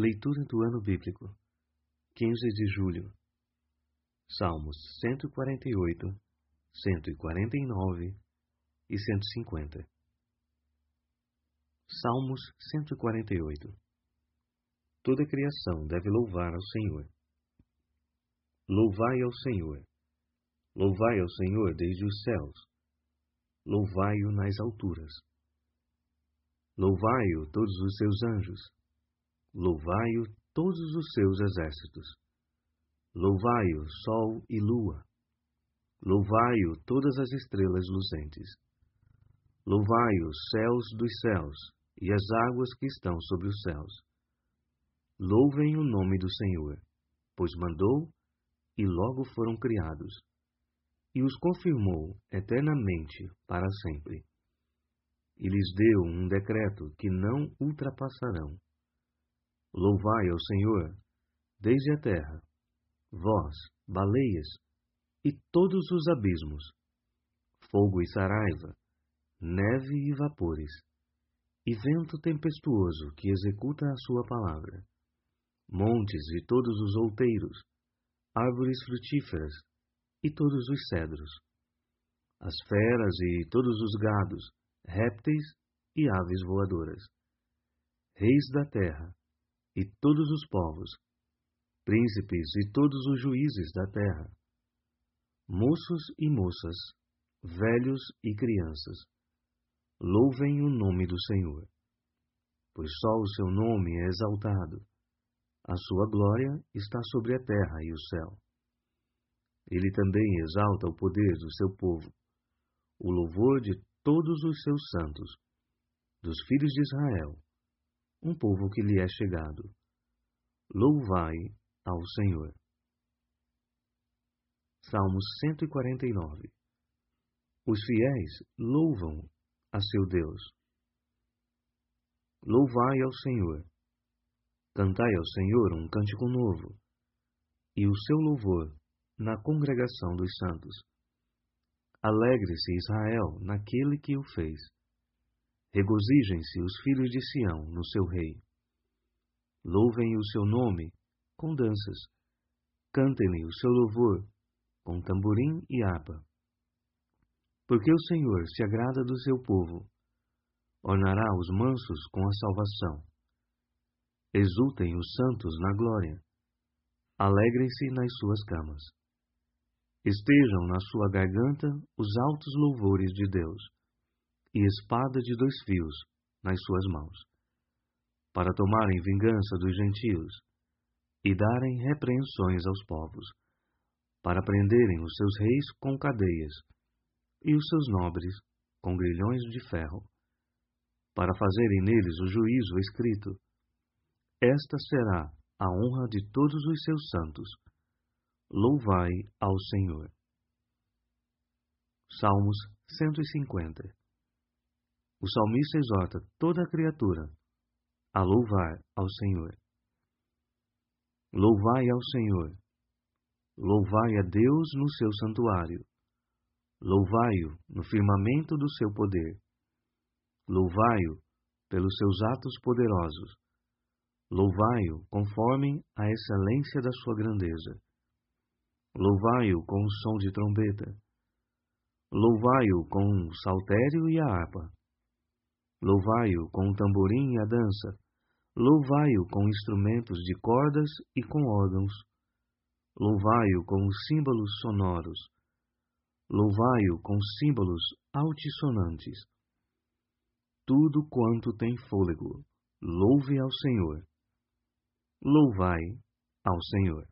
Leitura do Ano Bíblico 15 de julho Salmos 148, 149 e 150 Salmos 148 Toda criação deve louvar ao Senhor. Louvai ao Senhor. Louvai ao Senhor desde os céus. Louvai-o nas alturas. Louvai-o todos os seus anjos Louvai-o todos os seus exércitos. Louvai-o sol e lua. Louvai-o todas as estrelas luzentes. Louvai os céus dos céus e as águas que estão sobre os céus. Louvem o nome do Senhor, pois mandou e logo foram criados, e os confirmou eternamente para sempre. E lhes deu um decreto que não ultrapassarão. Louvai ao Senhor desde a terra, vós, baleias, e todos os abismos, fogo e saraiva, neve e vapores, e vento tempestuoso que executa a sua palavra, montes e todos os outeiros, árvores frutíferas e todos os cedros, as feras e todos os gados, répteis e aves voadoras, reis da terra, e todos os povos, príncipes e todos os juízes da terra, moços e moças, velhos e crianças, louvem o nome do Senhor, pois só o seu nome é exaltado, a sua glória está sobre a terra e o céu. Ele também exalta o poder do seu povo, o louvor de todos os seus santos, dos filhos de Israel um povo que lhe é chegado. Louvai ao Senhor. Salmos 149 Os fiéis louvam a seu Deus. Louvai ao Senhor. Cantai ao Senhor um cântico novo, e o seu louvor na congregação dos santos. Alegre-se Israel naquele que o fez Regozijem-se os filhos de Sião no seu rei. Louvem o seu nome com danças. Cantem-lhe o seu louvor com tamborim e harpa. Porque o Senhor se agrada do seu povo. Ornará os mansos com a salvação. Exultem os santos na glória. Alegrem-se nas suas camas. Estejam na sua garganta os altos louvores de Deus e espada de dois fios nas suas mãos, para tomarem vingança dos gentios e darem repreensões aos povos, para prenderem os seus reis com cadeias e os seus nobres com grilhões de ferro, para fazerem neles o juízo escrito. Esta será a honra de todos os seus santos. Louvai ao Senhor. Salmos 150 o salmista exorta toda a criatura a louvar ao Senhor. Louvai ao Senhor. Louvai a Deus no seu santuário. Louvai-o no firmamento do seu poder. Louvai-o pelos seus atos poderosos. Louvai-o conforme a excelência da sua grandeza. Louvai-o com o som de trombeta. Louvai-o com o saltério e a harpa. Louvai-o com o tamborim e a dança. Louvai-o com instrumentos de cordas e com órgãos. Louvai-o com símbolos sonoros. Louvai-o com símbolos altissonantes. Tudo quanto tem fôlego, louve ao Senhor. Louvai ao Senhor.